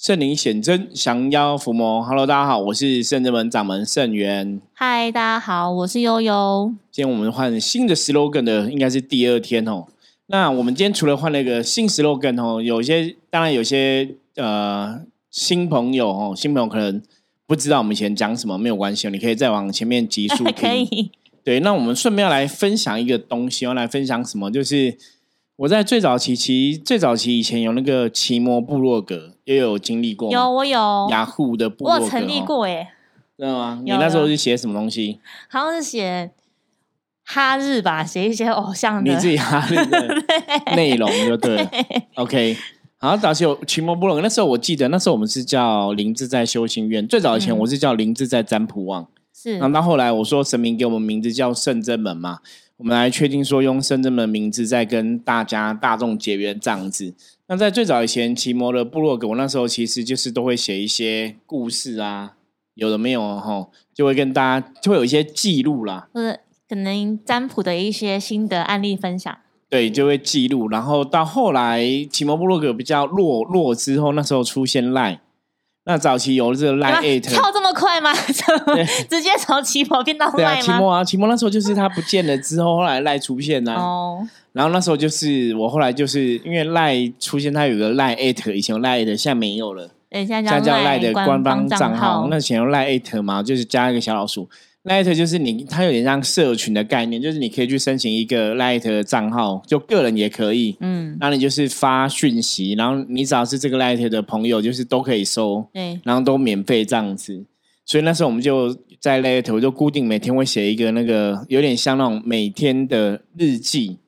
圣灵显真，降妖伏魔。Hello，大家好，我是圣真门掌门圣元。嗨，大家好，我是悠悠。今天我们换新的 slogan 的，应该是第二天哦。那我们今天除了换了一个新 slogan 哦，有些当然有些呃新朋友哦，新朋友可能不知道我们以前讲什么，没有关系，你可以再往前面集数听。可以。对，那我们顺便要来分享一个东西，要来分享什么？就是。我在最早期，其最早期以前有那个奇摩部落格，也有经历过。有，我有。雅虎的部落格，我成立过耶。真的吗？你那时候是写什么东西？好像是写哈日吧，写一些偶像的。你自己哈日的 内容就对。OK，好，早期有奇摩部落格，那时候我记得，那时候我们是叫林志在修行院。最早以前我是叫林志在占卜网。是。然后到后来，我说神明给我们名字叫圣真门嘛。我们来确定说用深圳的名字在跟大家大众结缘这样子。那在最早以前，奇摩的部落格，我那时候其实就是都会写一些故事啊，有的没有哈，就会跟大家就会有一些记录啦，或者可能占卜的一些心得案例分享。对，就会记录。然后到后来，奇摩部落格比较落落之后，那时候出现赖。那早期有这个赖 eight 跳这么快吗？直接从奇摩变到赖吗？奇摩啊，奇摩那时候就是他不见了之后，后来赖出现呢。哦。然后那时候就是我后来就是因为赖出现，他有个赖 eight，以前有赖 eight，现在没有了。对，现在叫赖的官方账号。那以前有赖 eight 嘛，就是加一个小老鼠。Light 就是你，它有点像社群的概念，就是你可以去申请一个 Light 的账号，就个人也可以。嗯，那你就是发讯息，然后你只要是这个 Light 的朋友，就是都可以收，对，然后都免费这样子。所以那时候我们就在 Light，我就固定每天会写一个那个有点像那种每天的日记，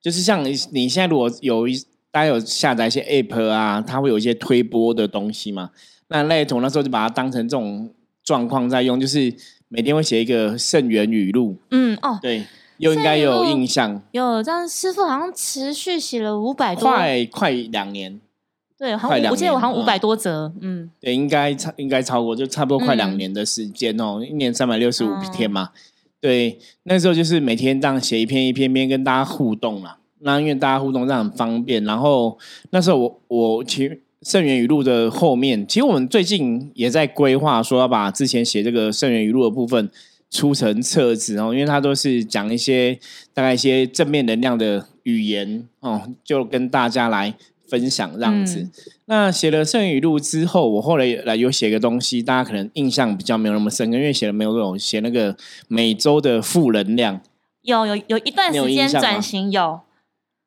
就是像你你现在如果有一大家有下载一些 App 啊，它会有一些推播的东西嘛。那 Light 我那时候就把它当成这种状况在用，就是。每天会写一个圣元语录，嗯哦，对，又应该有印象，有这样师傅好像持续写了五百多，快快两年，对，好像我记得我好像五百多折，嗯，对，应该超应该超过，就差不多快两年的时间哦，一年三百六十五天嘛，对，那时候就是每天这样写一篇一篇篇跟大家互动了，那因为大家互动这样很方便，然后那时候我我其实。圣元语录的后面，其实我们最近也在规划，说要把之前写这个圣元语录的部分出成册子哦，因为它都是讲一些大概一些正面能量的语言哦，就跟大家来分享这样子。那写了圣元语录之后，我后来来有写个东西，大家可能印象比较没有那么深，因为写了没有那种写那个每周的负能量，有有有一段时间转型有。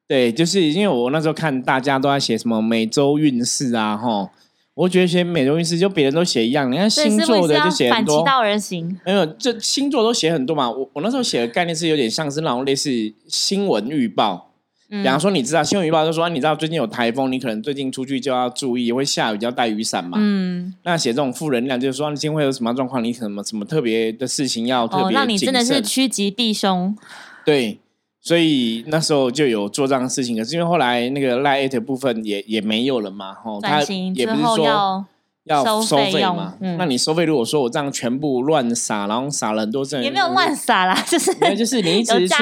对，就是因为我那时候看大家都在写什么每周运势啊，吼，我觉得写每周运势就别人都写一样，你看星座的就写很多，反其道而行。没有，这星座都写很多嘛。我我那时候写的概念是有点像是那种类似新闻预报，比方说你知道新闻预报就说你知道最近有台风，你可能最近出去就要注意，会下雨就要带雨伞嘛。嗯，那写这种负能量就是说你今天会有什么状况，你什么什么特别的事情要特别，那你真的是趋吉避凶。对。所以那时候就有做这样的事情，可是因为后来那个赖 at 部分也也没有了嘛，吼，他也不是说要收费嘛，那你收费如果说我这样全部乱撒，然后撒了很多人，也没有乱撒啦，就是就是你一直去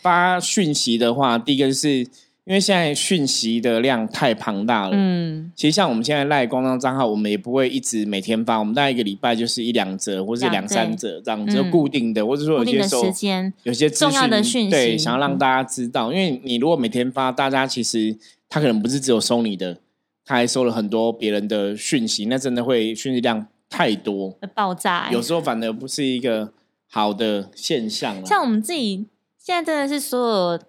发讯息的话，第一个是。因为现在讯息的量太庞大了，嗯，其实像我们现在赖官方账号，我们也不会一直每天发，我们大概一个礼拜就是一两折，或是两三折这样，就固定的，或者说有些时间有些重要的讯息，对，想要让大家知道，因为你如果每天发，大家其实他可能不是只有收你的，他还收了很多别人的讯息，那真的会讯息量太多，爆炸，有时候反而不是一个好的现象。像我们自己现在真的是所有。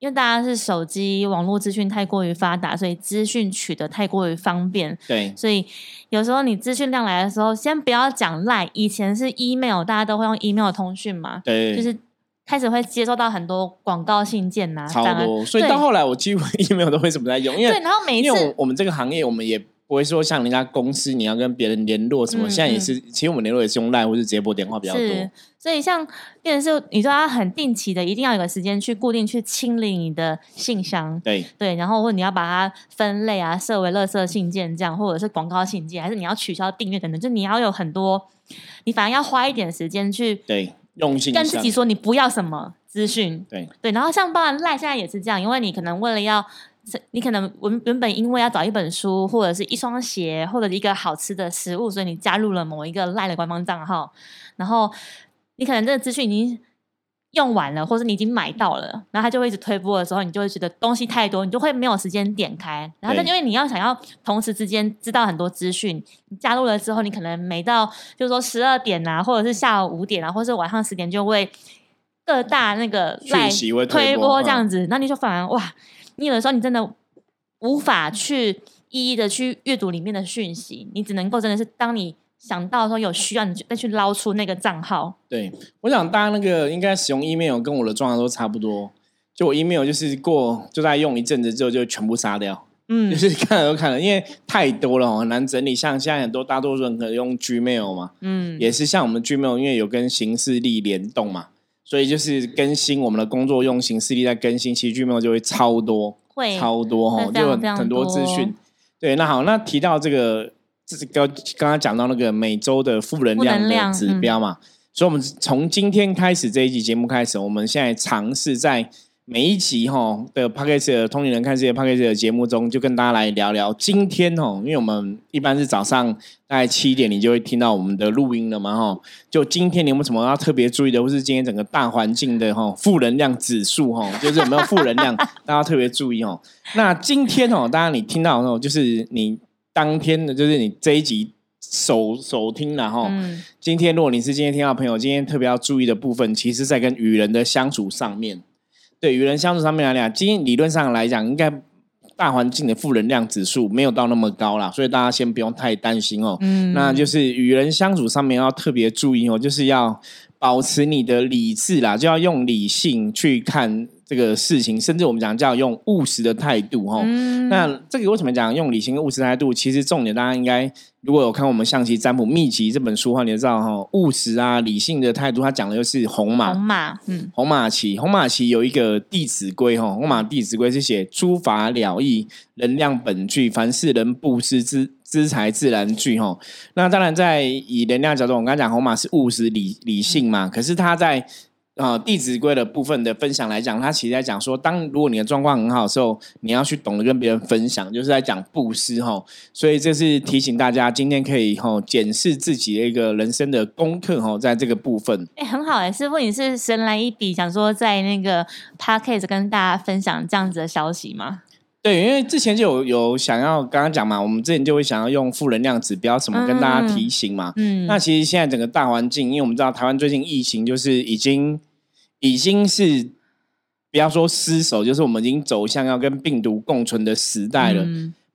因为大家是手机网络资讯太过于发达，所以资讯取得太过于方便。对，所以有时候你资讯量来的时候，先不要讲赖，以前是 email，大家都会用 email 通讯嘛。对，就是开始会接收到很多广告信件呐，超多。所以到后来，我几乎 email 都会怎么在用？因为对，然后每一次我们这个行业，我们也。不会说像人家公司，你要跟别人联络什么？现在也是，其实我们联络也是用 line 或是直接拨电话比较多。所以像变成是，你说他很定期的，一定要有个时间去固定去清理你的信箱。对对，然后或你要把它分类啊，设为垃圾信件这样，或者是广告信件，还是你要取消订阅等等，就你要有很多，你反而要花一点时间去对用心跟自己说你不要什么资讯。对。对，然后像包含赖现在也是这样，因为你可能为了要你可能原原本因为要找一本书，或者是一双鞋，或者一个好吃的食物，所以你加入了某一个赖的官方账号，然后你可能这个资讯已经用完了，或者你已经买到了，然后他就会一直推播的时候，你就会觉得东西太多，你就会没有时间点开。然后，但因为你要想要同时之间知道很多资讯，你加入了之后，你可能每到就是说十二点啊，或者是下午五点啊，或者是晚上十点就会各大那个赖推播这样子，那你就反而哇。你有的时候，你真的无法去一一的去阅读里面的讯息，你只能够真的是当你想到说有需要，你就再去捞出那个账号。对，我想大家那个应该使用 email 跟我的状况都差不多，就我 email 就是过就在用一阵子之后就全部杀掉，嗯，就是看了都看了，因为太多了很难整理。像现在很多大多数人可能用 Gmail 嘛，嗯，也是像我们 Gmail，因为有跟行事历联动嘛。所以就是更新我们的工作用形式力在更新，其实 Gmail 就会超多，会超多哈，就很多资讯。对，那好，那提到这个，这是刚刚刚讲到那个每周的负能量的指标嘛，所以我们从今天开始这一集节目开始，我们现在尝试在。每一集哈的 p a c k a g e 通灵人看世界 p a c k a g e 的节目中，就跟大家来聊聊今天哦，因为我们一般是早上大概七点，你就会听到我们的录音了嘛哈。就今天你有没有什么要特别注意的，或是今天整个大环境的哈负能量指数哈，就是有没有负能量，大家特别注意哦。那今天哦，当然你听到哦，就是你当天的，就是你这一集首首听了哈。今天如果你是今天听到朋友，今天特别要注意的部分，其实在跟与人的相处上面。对与人相处上面来讲，今天理论上来讲，应该大环境的负能量指数没有到那么高啦，所以大家先不用太担心哦。嗯，那就是与人相处上面要特别注意哦，就是要保持你的理智啦，就要用理性去看。这个事情，甚至我们讲叫用务实的态度哈。那这个为什么讲用理性跟务实态度？其实重点大家应该如果有看我们象棋占卜秘籍这本书的话，你就知道哈，务实啊，理性的态度，它讲的就是红马。红马，嗯，红马棋，红马棋有一个《弟子规》哈，红马《弟子规》是写诸法了义，能量本具，凡事人布施之资财自然聚哈。那当然在以能量角度，我刚才讲红马是务实理理性嘛，可是他在。啊，《弟子规》的部分的分享来讲，他其实在讲说，当如果你的状况很好的时候，你要去懂得跟别人分享，就是在讲布施哈。所以这是提醒大家，今天可以哈检视自己的一个人生的功课哈，在这个部分。哎，很好哎，师傅，你是神来一笔，想说在那个 podcast 跟大家分享这样子的消息吗？对，因为之前就有有想要刚刚讲嘛，我们之前就会想要用负能量指标什么跟大家提醒嘛。嗯，那其实现在整个大环境，因为我们知道台湾最近疫情就是已经。已经是不要说失守，就是我们已经走向要跟病毒共存的时代了。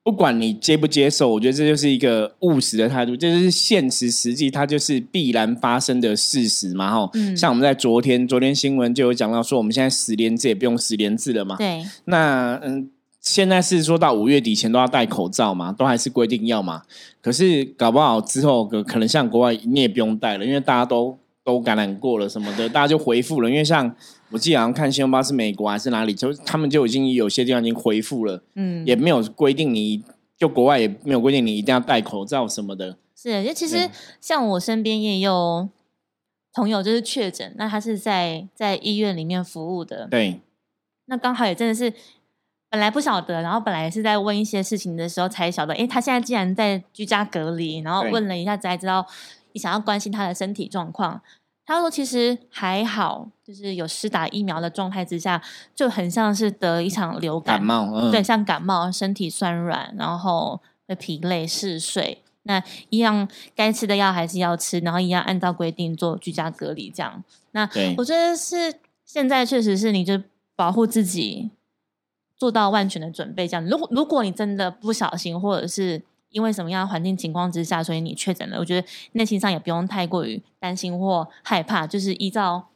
不管你接不接受，我觉得这就是一个务实的态度，这就是现实实际，它就是必然发生的事实嘛。哈，像我们在昨天昨天新闻就有讲到说，我们现在十连制也不用十连制了嘛。对。那嗯，现在是说到五月底前都要戴口罩嘛，都还是规定要嘛。可是搞不好之后可能像国外你也不用戴了，因为大家都。都感染过了什么的，大家就回复了。因为像我记得好像看新闻报是美国还是哪里，就他们就已经有些地方已经回复了，嗯，也没有规定你就国外也没有规定你一定要戴口罩什么的。是，因为其实像我身边也有朋友就是确诊，那他是在在医院里面服务的，对。那刚好也真的是本来不晓得，然后本来是在问一些事情的时候才晓得，哎，他现在竟然在居家隔离，然后问了一下才知道。你想要关心他的身体状况，他说其实还好，就是有施打疫苗的状态之下，就很像是得一场流感冒，对，像感冒，身体酸软，然后会疲累嗜睡，那一样该吃的药还是要吃，然后一样按照规定做居家隔离，这样。那我觉得是现在确实是你就保护自己，做到万全的准备，这样。如果如果你真的不小心，或者是。因为什么样的环境情况之下，所以你确诊了？我觉得内心上也不用太过于担心或害怕，就是依照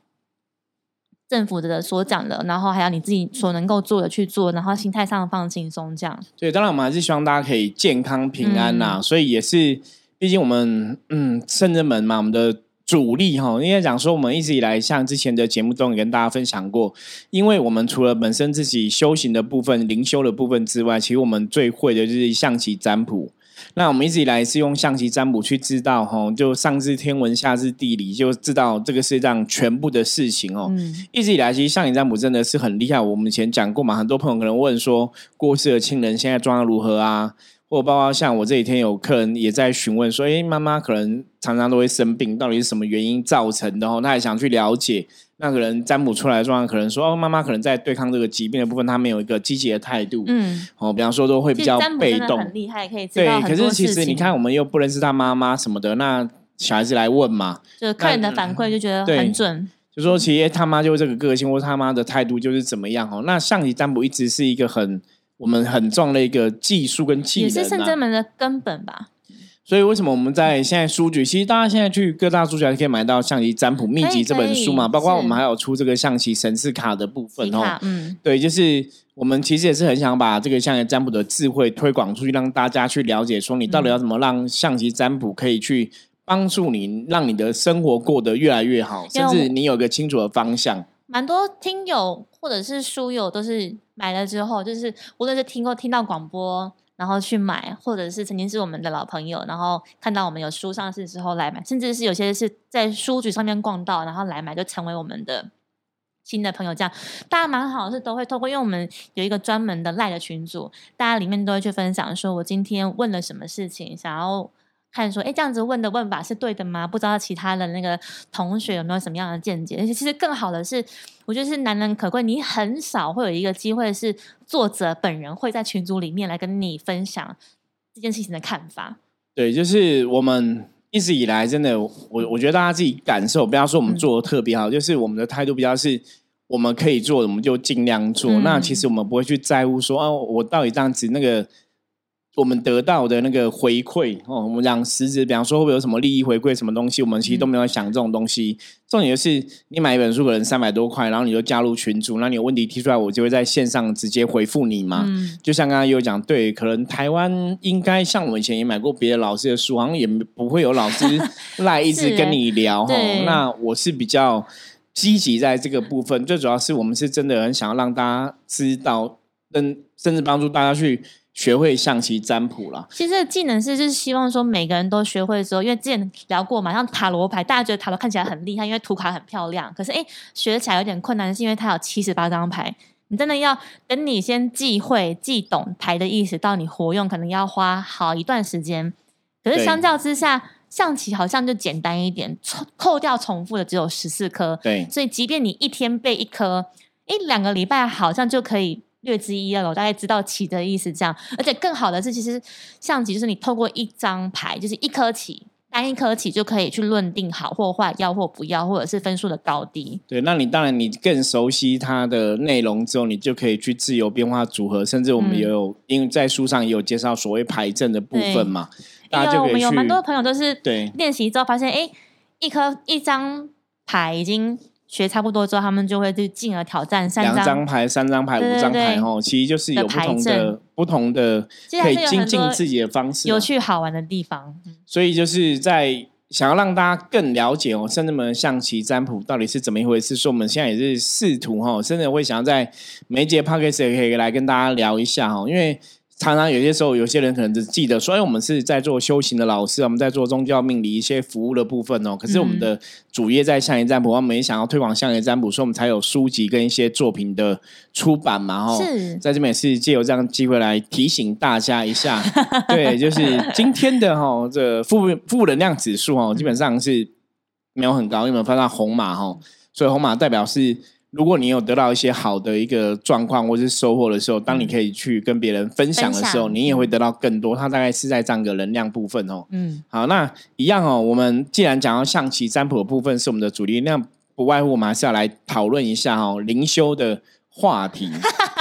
政府的所讲的，然后还有你自己所能够做的去做，然后心态上放轻松，这样。对，当然我们还是希望大家可以健康平安呐。所以也是，毕竟我们嗯圣人门嘛，我们的主力哈，应该讲说，我们一直以来像之前的节目中也跟大家分享过，因为我们除了本身自己修行的部分、灵修的部分之外，其实我们最会的就是象棋占卜。那我们一直以来是用象棋占卜去知道，哈，就上知天文，下知地理，就知道这个世界上全部的事情哦。一直以来，其实象棋占卜真的是很厉害。我们以前讲过嘛，很多朋友可能问说，过世的亲人现在状况如何啊？或包括像我这几天有客人也在询问说，哎，妈妈可能常常都会生病，到底是什么原因造成的？哦，他也想去了解。那个人占卜出来的状况，可能说，哦，妈妈可能在对抗这个疾病的部分，他没有一个积极的态度。嗯，哦，比方说都会比较被动。很厉害，可以对。可是其实你看，我们又不认识他妈妈什么的，那小孩子来问嘛，就客人的反馈就觉得很准。就说其实他妈就是这个个性，或他妈的态度就是怎么样哦。那象棋占卜一直是一个很。我们很重的一个技术跟技能，也是圣真门的根本吧。所以为什么我们在现在书局，其实大家现在去各大书局还可以买到《象棋占卜秘籍》这本书嘛？包括我们还有出这个象棋神士卡的部分哦。嗯，对，就是我们其实也是很想把这个象棋占卜的智慧推广出去，让大家去了解，说你到底要怎么让象棋占卜可以去帮助你，让你的生活过得越来越好，甚至你有个清楚的方向。蛮多听友或者是书友都是买了之后，就是无论是听过听到广播，然后去买，或者是曾经是我们的老朋友，然后看到我们有书上市之后来买，甚至是有些是在书局上面逛到，然后来买，就成为我们的新的朋友。这样大家蛮好，是都会透过，因为我们有一个专门的赖的群组，大家里面都会去分享，说我今天问了什么事情，想要。看说，哎，这样子问的问法是对的吗？不知道其他的那个同学有没有什么样的见解？而且，其实更好的是，我觉得是难能可贵。你很少会有一个机会是作者本人会在群组里面来跟你分享这件事情的看法。对，就是我们一直以来真的，我我觉得大家自己感受，不要说我们做的特别好，就是我们的态度比较是，我们可以做，我们就尽量做。那其实我们不会去在乎说，哦，我到底这样子那个。我们得到的那个回馈哦，我们讲实质，比方说会不会有什么利益回馈，什么东西，我们其实都没有想这种东西。重点就是你买一本书可能三百多块，然后你就加入群组，那你有问题提出来，我就会在线上直接回复你嘛。嗯就像刚刚有讲，对，可能台湾应该像我们以前也买过别的老师的书，好像也不会有老师 来一直跟你聊哈。那我是比较积极在这个部分，最主要是我们是真的很想要让大家知道，跟甚至帮助大家去。学会象棋占卜了。其实技能是就是希望说每个人都学会之后，因为之前聊过嘛，像塔罗牌，大家觉得塔罗看起来很厉害，因为图卡很漂亮。可是哎，学起来有点困难，是因为它有七十八张牌，你真的要等你先记会、记懂牌的意思，到你活用，可能要花好一段时间。可是相较之下，象棋好像就简单一点，扣扣掉重复的只有十四颗。对，所以即便你一天背一颗，一两个礼拜好像就可以。略知一二了，我大概知道棋的意思。这样，而且更好的是，其实象棋就是你透过一张牌，就是一颗棋，单一颗棋就可以去论定好或坏，要或不要，或者是分数的高低。对，那你当然你更熟悉它的内容之后，你就可以去自由变化组合，甚至我们也有因为在书上也有介绍所谓牌阵的部分嘛。大家就我们有蛮多朋友都是对练习之后发现，哎，一颗一张牌已经。学差不多之后，他们就会去进而挑战三张牌、三张牌、五张牌哦。其实就是有不同的、不同的可以精进自己的方式，有趣好玩的地方。所以就是在想要让大家更了解哦，甚至们象棋占卜到底是怎么一回事。所以我们现在也是试图哈，甚至会想要在每节 p o d c a s t 也可以来跟大家聊一下哈，因为。常常有些时候，有些人可能只记得说：“哎，我们是在做修行的老师，我们在做宗教命理一些服务的部分哦。”可是我们的主业在象棋占卜，我们也想要推广象棋占卜，所以我们才有书籍跟一些作品的出版嘛。哈，是在这边也是借由这样机会来提醒大家一下。对，就是今天的哈这负负能量指数哦，基本上是没有很高，有没有翻到红马哈？所以红马代表是。如果你有得到一些好的一个状况或是收获的时候，当你可以去跟别人分享的时候，你也会得到更多。它大概是在这样个能量部分哦。嗯，好，那一样哦。我们既然讲到象棋占卜的部分是我们的主力，那不外乎我们还是要来讨论一下哦灵修的话题。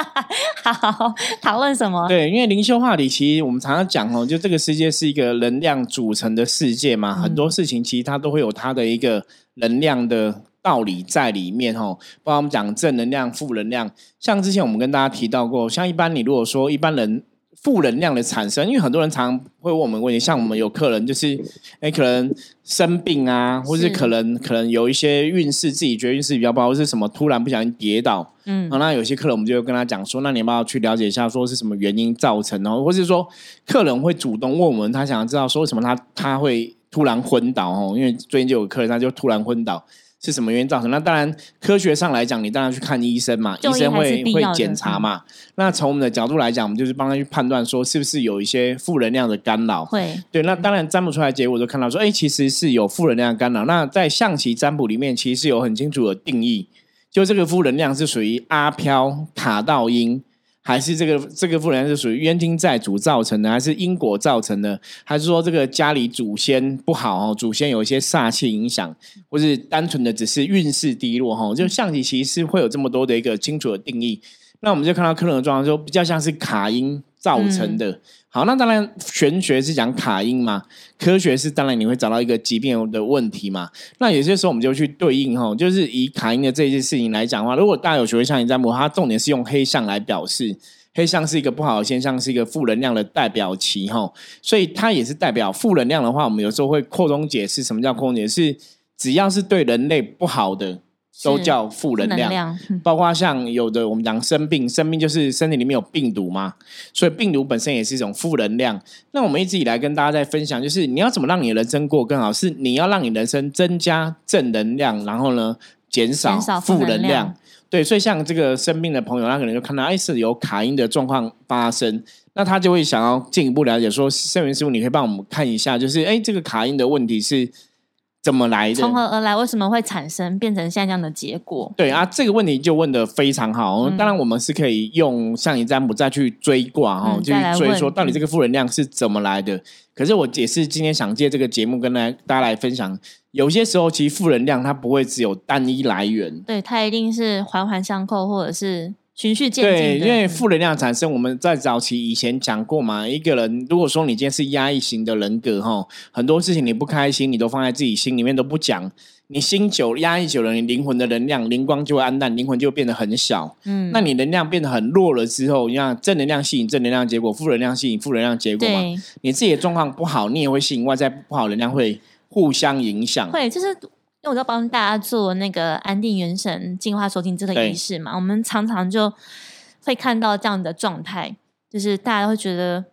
好，讨论什么？对，因为灵修话题其实我们常常讲哦，就这个世界是一个能量组成的世界嘛，很多事情其实它都会有它的一个能量的。道理在里面哦，包括我们讲正能量、负能量。像之前我们跟大家提到过，像一般你如果说一般人负能量的产生，因为很多人常常会问我们问题，像我们有客人就是，哎，可能生病啊，或是可能可能有一些运势，自己觉得运势比较不好，或是什么突然不小心跌倒，嗯，那有些客人我们就跟他讲说，那你要不要去了解一下，说是什么原因造成，然后或是说客人会主动问我们，他想要知道说为什么他他会突然昏倒哦，因为最近就有客人他就突然昏倒。是什么原因造成？那当然，科学上来讲，你当然去看医生嘛，医生会会检查嘛。那从我们的角度来讲，我们就是帮他去判断说，是不是有一些负能量的干扰。会对，那当然占卜出来结果就看到说，哎，其实是有负能量干扰。那在象棋占卜里面，其实是有很清楚的定义，就这个负能量是属于阿飘卡到阴。还是这个这个妇人是属于冤亲债主造成的，还是因果造成的？还是说这个家里祖先不好哦，祖先有一些煞气影响，或是单纯的只是运势低落哈？就象棋其实会有这么多的一个清楚的定义。那我们就看到客人的状况，就比较像是卡因造成的。好，那当然，玄学是讲卡因嘛，科学是当然你会找到一个疾病的问题嘛。那有些时候我们就去对应哈，就是以卡因的这件事情来讲的话，如果大家有学会象形占卜，它重点是用黑象来表示，黑象是一个不好的现象，是一个负能量的代表旗哈，所以它也是代表负能量的话，我们有时候会扩充解释，什么叫扩充解释？只要是对人类不好的。都叫负能量，包括像有的我们讲生病，生病就是身体里面有病毒嘛，所以病毒本身也是一种负能量。那我们一直以来跟大家在分享，就是你要怎么让你的人生过更好，是你要让你人生增加正能量，然后呢减少负能量。对，所以像这个生病的朋友，他可能就看到哎是有卡因的状况发生，那他就会想要进一步了解，说圣元师傅，你可以帮我们看一下，就是哎这个卡因的问题是。怎么来的？从何而来？为什么会产生变成现在这样的结果？对啊，这个问题就问的非常好。当然，我们是可以用像你占卜再去追卦哈，就追说到底这个负能量是怎么来的。可是我也是今天想借这个节目跟来大家来分享，有些时候其实负能量它不会只有单一来源，对，它一定是环环相扣，或者是。循序渐进。对，因为负能量产生，我们在早期以前讲过嘛。一个人如果说你今天是压抑型的人格哈，很多事情你不开心，你都放在自己心里面都不讲。你心久压抑久了，你灵魂的能量灵光就会暗淡，灵魂就变得很小。嗯，那你能量变得很弱了之后，你看正能量吸引正能量结果，负能量吸引负能量结果嘛。你自己的状况不好，你也会吸引外在不好能量，会互相影响。会，就是。因为我在帮大家做那个安定元神净化收精这个仪式嘛，我们常常就会看到这样的状态，就是大家会觉得，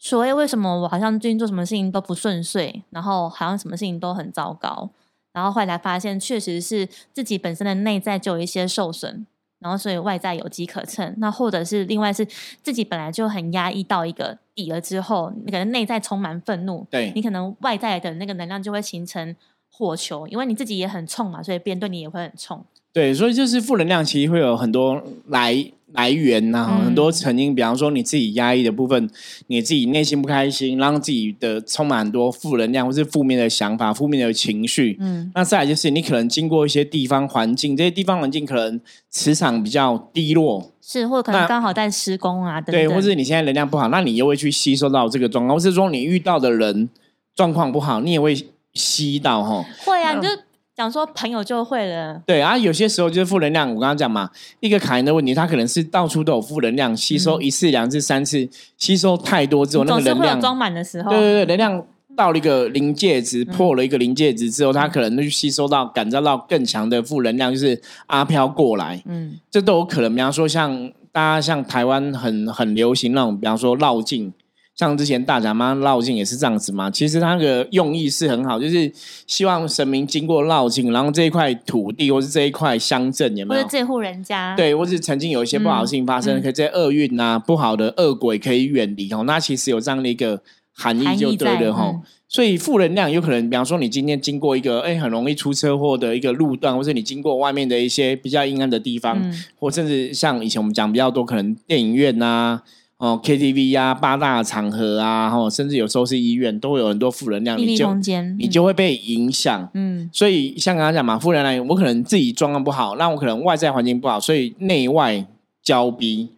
所谓为什么我好像最近做什么事情都不顺遂，然后好像什么事情都很糟糕，然后后来发现确实是自己本身的内在就有一些受损，然后所以外在有机可乘，那或者是另外是自己本来就很压抑到一个底了之后，你可能内在充满愤怒，对你可能外在的那个能量就会形成。火球，因为你自己也很冲嘛，所以别人对你也会很冲。对，所以就是负能量，其实会有很多来来源呐，很多曾经，比方说你自己压抑的部分，你自己内心不开心，让自己的充满很多负能量或是负面的想法、负面的情绪。嗯，那再来就是你可能经过一些地方环境，这些地方环境可能磁场比较低落，是或者可能刚好在施工啊，对，或者你现在能量不好，那你又会去吸收到这个状况，或是说你遇到的人状况不好，你也会。吸到哈，会啊，你就讲说朋友就会了。对啊，有些时候就是负能量。我刚刚讲嘛，一个卡因的问题，它可能是到处都有负能量，吸收一次、两次、三次，吸收太多之后，那个能量装满的时候，对对对，能量到了一个临界值，破了一个临界值之后，它可能就吸收到、感召到更强的负能量，就是阿飘过来。嗯，这都有可能。比方说，像大家像台湾很很流行那种，比方说绕境。像之前大甲妈绕境也是这样子嘛，其实他那个用意是很好，就是希望神明经过绕境，然后这一块土地或是这一块乡镇有没有？或者这户人家？对，或是曾经有一些不好的事情发生，可以这厄运啊、不好的恶鬼可以远离哦。那其实有这样的一个含义就对了哈。所以负能量有可能，比方说你今天经过一个哎很容易出车祸的一个路段，或是你经过外面的一些比较阴暗的地方，或甚至像以前我们讲比较多，可能电影院呐。哦，KTV 啊，八大场合啊，哈，甚至有时候是医院，都会有很多负能量，你就你就会被影响。嗯，所以像刚刚讲嘛，负能量，我可能自己状况不好，那我可能外在环境不好，所以内外交逼，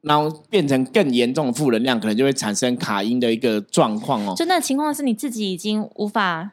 然后变成更严重的负能量，可能就会产生卡音的一个状况哦。就那情况是你自己已经无法。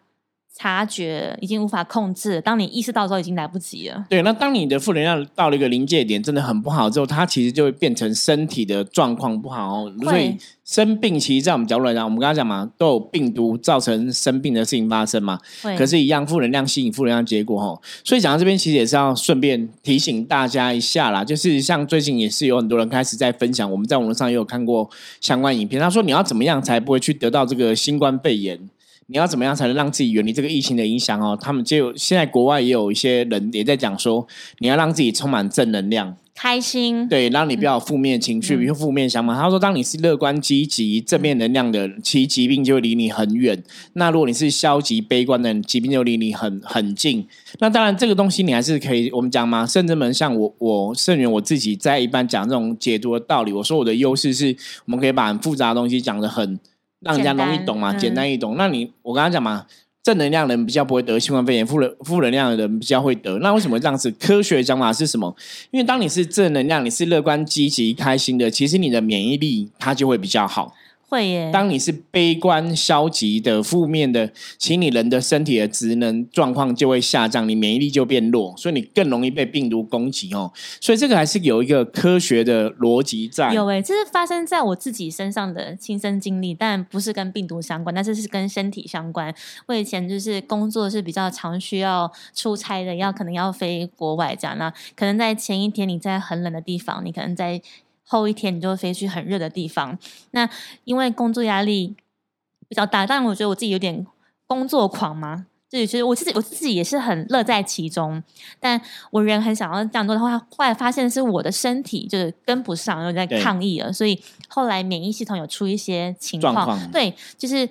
察觉，已经无法控制。当你意识到之后，已经来不及了。对，那当你的负能量到了一个临界点，真的很不好之后，它其实就会变成身体的状况不好。所以生病，其实在我们角度来讲，我们刚刚讲嘛，都有病毒造成生病的事情发生嘛。可是，一样负能量吸引负能量结果哈。所以讲到这边，其实也是要顺便提醒大家一下啦，就是像最近也是有很多人开始在分享，我们在网络上也有看过相关影片，他说你要怎么样才不会去得到这个新冠肺炎。你要怎么样才能让自己远离这个疫情的影响哦？他们就现在国外也有一些人也在讲说，你要让自己充满正能量、开心，对，让你不要负面情绪、比如负面想法。他说，当你是乐观、积极、正面能量的，其疾病就离你很远；那如果你是消极、悲观的，疾病就离你很很近。那当然，这个东西你还是可以我们讲嘛。甚至门像我，我圣元我自己在一般讲这种解读的道理，我说我的优势是我们可以把很复杂的东西讲的很。让人家容易懂嘛，简单易懂。那你我刚刚讲嘛，正能量的人比较不会得新冠肺炎，负能负能量的人比较会得。那为什么这样子？科学讲法是什么？因为当你是正能量，你是乐观、积极、开心的，其实你的免疫力它就会比较好。会耶。当你是悲观、消极的、负面的，其实你人的身体的职能状况就会下降，你免疫力就变弱，所以你更容易被病毒攻击哦。所以这个还是有一个科学的逻辑在。有诶，这是发生在我自己身上的亲身经历，但不是跟病毒相关，但是是跟身体相关。我以前就是工作是比较常需要出差的，要可能要飞国外这样，那可能在前一天你在很冷的地方，你可能在。后一天你就飞去很热的地方，那因为工作压力比较大，但我觉得我自己有点工作狂嘛，就其实我自己我自己也是很乐在其中，但我人很想要这样做的话，后来发现是我的身体就是跟不上，又在抗议了，所以后来免疫系统有出一些情况，对，就是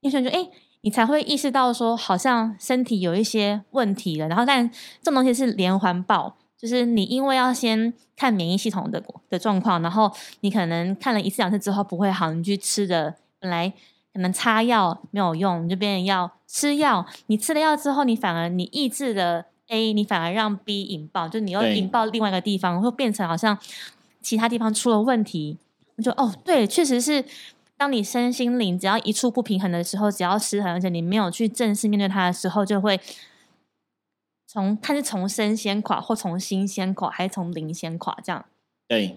医生就哎，你才会意识到说好像身体有一些问题了，然后但这种东西是连环爆。就是你因为要先看免疫系统的的状况，然后你可能看了一次两次之后不会好，你去吃的本来可能擦药没有用，你就变成要吃药。你吃了药之后，你反而你抑制了 A，你反而让 B 引爆，就你又引爆另外一个地方，会变成好像其他地方出了问题。你就哦，对，确实是，当你身心灵只要一处不平衡的时候，只要失衡，而且你没有去正式面对它的时候，就会。从看是从生先垮，或从心先垮，还是从零先垮？这样对，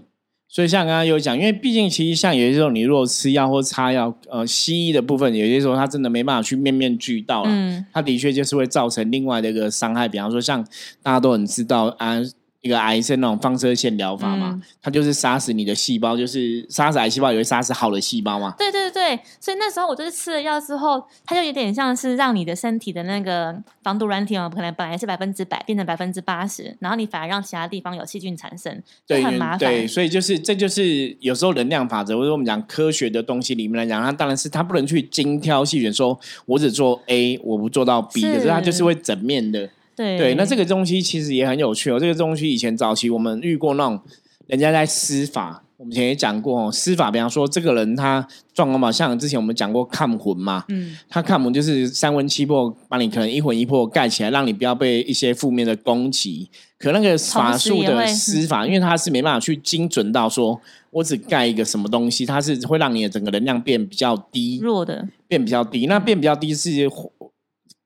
所以像刚刚有讲，因为毕竟其实像有些时候，你如果吃药或擦药，呃，西医的部分有些时候它真的没办法去面面俱到了，嗯，它的确就是会造成另外的一个伤害，比方说像大家都很知道啊。一个癌症那种放射线疗法嘛，它就是杀死你的细胞，就是杀死癌细胞，也会杀死好的细胞嘛。对对对所以那时候我就是吃了药之后，它就有点像是让你的身体的那个防毒软体嘛，可能本来是百分之百变成百分之八十，然后你反而让其他地方有细菌产生，就很麻烦。对，所以就是这就是有时候能量法则，或者我们讲科学的东西里面来讲，它当然是它不能去精挑细选，说我只做 A，我不做到 B，可是它就是会整面的。对，那这个东西其实也很有趣哦。这个东西以前早期我们遇过那种人家在施法，我们以前也讲过哦。施法，比方说这个人他状况嘛，像之前我们讲过看魂嘛，嗯，他看魂就是三魂七魄把你可能一魂一魄盖起来，让你不要被一些负面的攻击。可那个法术的施法，因为他是没办法去精准到说我只盖一个什么东西，它是会让你的整个能量变比较低，弱的变比较低。那变比较低是。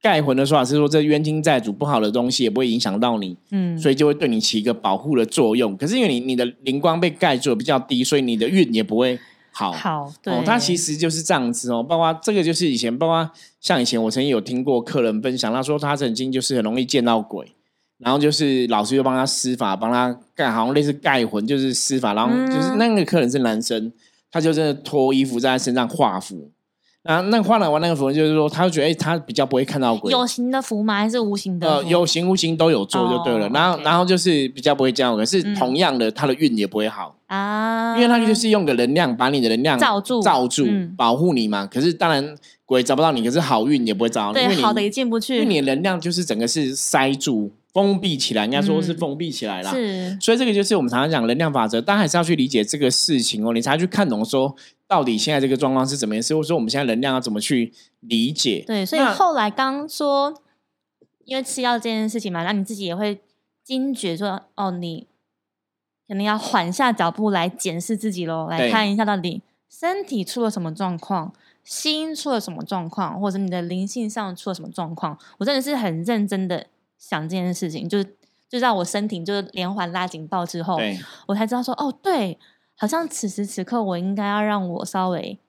盖魂的说法是说，这冤亲债主不好的东西也不会影响到你，嗯，所以就会对你起一个保护的作用。可是因为你你的灵光被盖住比较低，所以你的运也不会好。好，对，它其实就是这样子哦。包括这个就是以前，包括像以前我曾经有听过客人分享，他说他曾经就是很容易见到鬼，然后就是老师就帮他施法，帮他盖，好像类似盖魂，就是施法，然后就是那个客人是男生，他就真的脱衣服在他身上画符。啊，那画了完那个符，就是说，他就觉得，哎，他比较不会看到鬼。有形的符吗？还是无形的？呃，有形无形都有做就对了。然后，然后就是比较不会这样，可是同样的，他的运也不会好啊，因为他就是用个能量把你的能量罩住，罩住，保护你嘛。可是当然鬼找不到你，可是好运也不会找到你，对，好的也进不去，因为你的能量就是整个是塞住。封闭起来，应该说是封闭起来了。是，所以这个就是我们常常讲能量法则，但还是要去理解这个事情哦，你才去看懂说到底现在这个状况是怎么回事，或者说我们现在能量要怎么去理解。对，所以后来刚说，因为吃药这件事情嘛，那你自己也会惊觉说，哦，你可能要缓下脚步来检视自己喽，来看一下到底身体出了什么状况。心出了什么状况，或者你的灵性上出了什么状况，我真的是很认真的想这件事情，就是就在我身体就是连环拉警报之后，我才知道说，哦，对，好像此时此刻我应该要让我稍微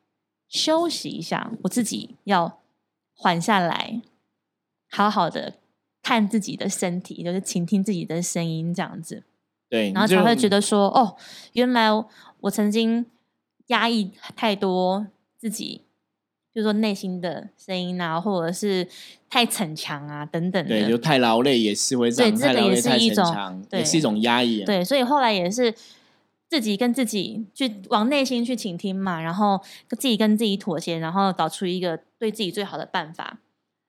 休息一下，我自己要缓下来，好好的看自己的身体，就是倾听自己的声音，这样子。对，然后才会觉得说，哦，原来我曾经压抑太多自己，就说内心的声音啊，或者是太逞强啊等等的，对，就太劳累也是会这样，对这个也是一种，也是一种压抑。对，所以后来也是自己跟自己去往内心去倾听嘛，然后自己跟自己妥协，然后找出一个对自己最好的办法，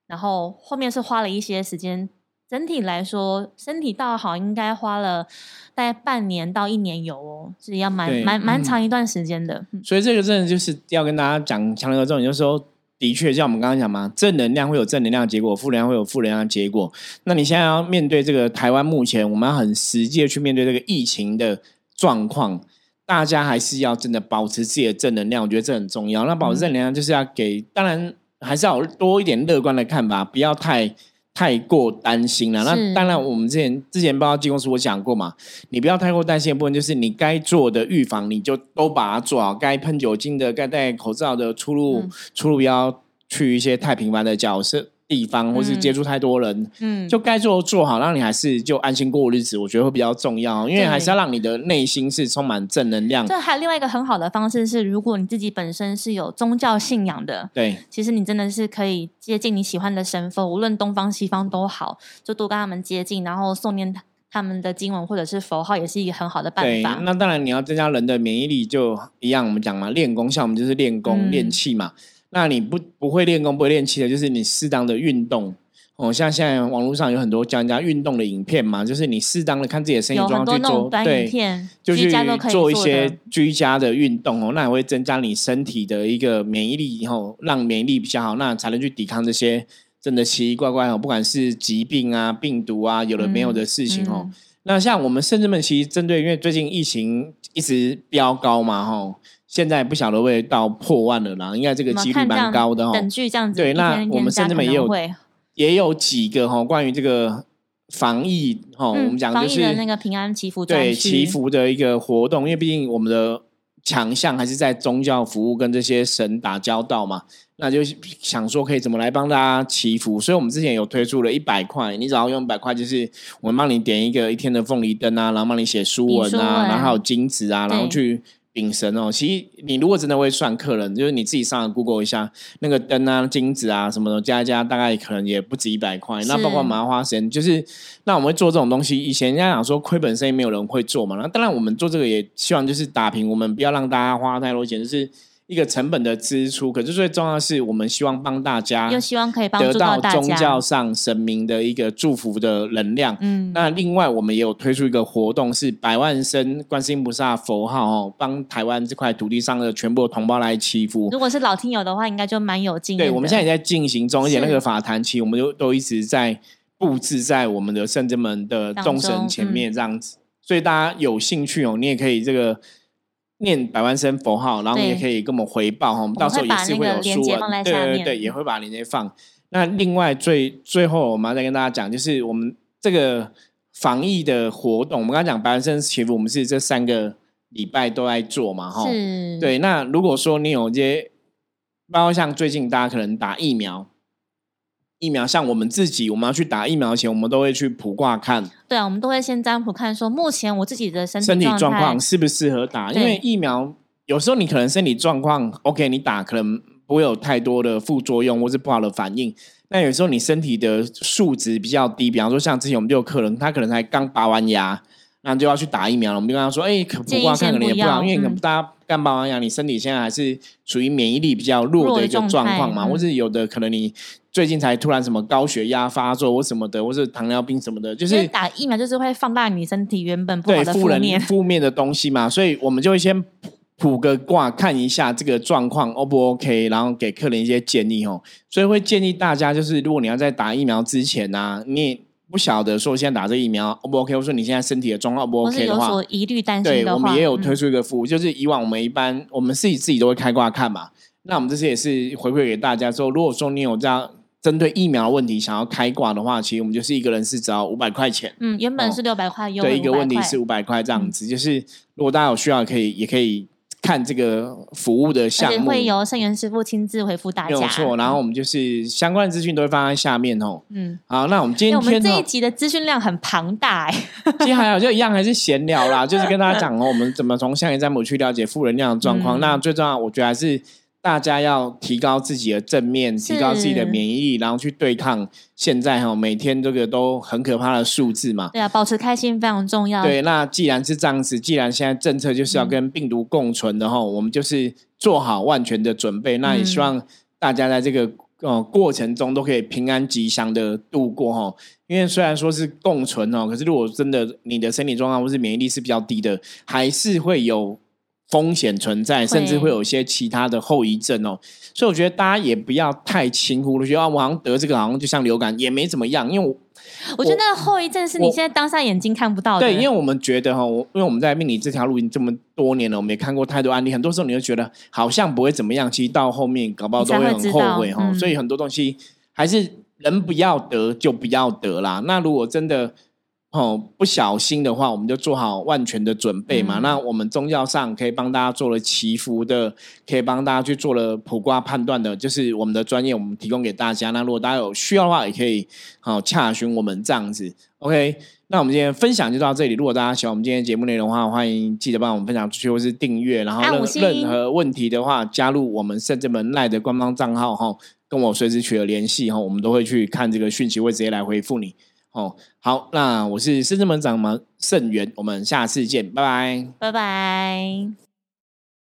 然后后面是花了一些时间。整体来说，身体倒好，应该花了大概半年到一年有哦，是要蛮蛮蛮长一段时间的。所以这个真的就是要跟大家讲强调这种，就是说，的确像我们刚刚讲嘛，正能量会有正能量的结果，负能量会有负能量的结果。那你现在要面对这个台湾目前，我们要很实际的去面对这个疫情的状况，大家还是要真的保持自己的正能量，我觉得这很重要。那保持正能量就是要给，当然还是要多一点乐观的看法，不要太。太过担心了，那当然，我们之前之前报道技公司我讲过嘛，你不要太过担心的部分，就是你该做的预防，你就都把它做好，该喷酒精的，该戴口罩的，出入出入不要去一些太频繁的角色。地方，或是接触太多人，嗯，就该做做好，让你还是就安心过日子，我觉得会比较重要，因为还是要让你的内心是充满正能量。这还有另外一个很好的方式是，如果你自己本身是有宗教信仰的，对，其实你真的是可以接近你喜欢的神佛，无论东方西方都好，就多跟他们接近，然后诵念他们的经文或者是佛号，也是一个很好的办法。那当然你要增加人的免疫力，就一样，我们讲嘛，练功，像我们就是练功练气嘛。那你不不会练功不会练气的，就是你适当的运动哦。像现在网络上有很多教人家运动的影片嘛，就是你适当的看自己的身体状况去做，对，就去做一些居家的运动哦。那也会增加你身体的一个免疫力，以后让免疫力比较好，那才能去抵抗这些真的奇奇怪怪哦，不管是疾病啊、病毒啊，有的没有的事情哦。那像我们甚至们其实针对，因为最近疫情一直飙高嘛，吼。现在不晓得会到破万了啦，应该这个几率蛮高的哈。等距这样子，对，那我们甚至也有也有几个哈，关于这个防疫哈，我们讲就是那个平安祈福对祈福的一个活动，因为毕竟我们的强项还是在宗教服务跟这些神打交道嘛，那就想说可以怎么来帮大家祈福，所以我们之前有推出了一百块，你只要用一百块，就是我们帮你点一个一天的凤梨灯啊，然后帮你写书文啊，然后还有金子啊，然后去。顶神哦，其实你如果真的会算客人，就是你自己上 Google 一下那个灯啊、金子啊什么的，加一加大概可能也不止一百块。那包括麻花神，就是那我们会做这种东西。以前人家讲说亏本生意没有人会做嘛，那当然我们做这个也希望就是打平，我们不要让大家花太多钱，就是。一个成本的支出，可是最重要的是，我们希望帮大家，又希望可以帮得到宗教上神明的一个祝福的能量。嗯，那另外我们也有推出一个活动，是百万声观世音菩萨佛号哦，帮台湾这块土地上的全部同胞来祈福。如果是老听友的话，应该就蛮有经验。对，我们现在也在进行中，而且那个法坛期，我们就都一直在布置在我们的圣者们的众神前面这样子。所以大家有兴趣哦，你也可以这个。念百万声佛号，然后也可以跟我们回报哈，我们到时候也是会有书文，对对对，也会把链接放。那另外最最后，我们要再跟大家讲，就是我们这个防疫的活动，我们刚刚讲百万声祈福，我们是这三个礼拜都在做嘛，哈，对。那如果说你有一些，包括像最近大家可能打疫苗。疫苗像我们自己，我们要去打疫苗前，我们都会去卜卦看。对啊，我们都会先占卜看，说目前我自己的身体身体状况适不适合打。因为疫苗有时候你可能身体状况 OK，你打可能不会有太多的副作用或是不好的反应。那有时候你身体的数值比较低，比方说像之前我们就有客人，他可能才刚拔完牙。那就要去打疫苗了。我们就跟他说：“哎，可不挂看可能也不好，因为可能大家刚拔完牙，你身体现在还是处于免疫力比较弱的一个状况嘛，或者有的可能你最近才突然什么高血压发作或什么的，或是糖尿病什么的，就是打疫苗就是会放大你身体原本不好的负面负面的东西嘛，所以我们就会先卜个卦看一下这个状况 O 不 OK，然后给客人一些建议哦。所以会建议大家，就是如果你要在打疫苗之前呢，你。不晓得说现在打这疫苗 O 不 OK，或者说你现在身体的状况 O 不 OK 的话，疑虑担心对，我们也有推出一个服务，就是以往我们一般我们自己自己都会开挂看嘛。那我们这次也是回馈给大家说，如果说你有这样针对疫苗的问题想要开挂的话，其实我们就是一个人是只要五百块钱。嗯，原本是六百块，优惠对，一个问题是五百块这样子，就是如果大家有需要，可以也可以看这个服务的项目，会由盛元师傅亲自回复大家。没有错。然后我们就是相关的资讯都会放在下面哦。嗯，好，那我们今天这一，集的资讯量很庞大哎、今天还有就一样还是闲聊啦，就是跟大家讲哦，我们怎么从象牙占卜去了解负能量的状况。嗯那最重要，我觉得还是大家要提高自己的正面，提高自己的免疫力，然后去对抗现在哈每天这个都很可怕的数字嘛。对啊，保持开心非常重要。对，那既然是这样子，既然现在政策就是要嗯跟病毒共存的哈、我们就是做好万全的准备。那也希嗯望大家在这个呃过程中都可以平安吉祥的度过哈。因为虽然说是共存哦，可是如果真的你的身体状况或是免疫力是比较低的，还是会有风险存在，甚至会有一些其他的后遗症哦。所以我觉得大家也不要太轻忽了，觉得啊我好像得这个好像就像流感也没怎么样，因为我我觉得那个后遗症是你我现在当下眼睛看不到的。对，因为我们觉得哈，我因为我们在命理这条路已经这么多年了，我们也看过太多案例，很多时候你会觉得好像不会怎么样，其实到后面搞不好都会很后悔哈。所以很多东西还是人不要得就不要得啦。那如果真的哦不小心的话，我们就做好万全的准备嘛。嗯那我们宗教上可以帮大家做了祈福的，可以帮大家去做了卜卦判断的，就是我们的专业，我们提供给大家。那如果大家有需要的话，也可以好、洽询我们这样子。OK，那我们今天分享就到这里。如果大家喜欢我们今天的节目内容的话，欢迎记得帮我们分享出去或是订阅。然后任任何问题的话，加入我们圣智门赖的官方账号哈，跟我随时取得联系哈，我们都会去看这个讯息，会直接来回复你。哦，好，那我是圣智门掌门盛元，我们下次见，拜拜。拜拜。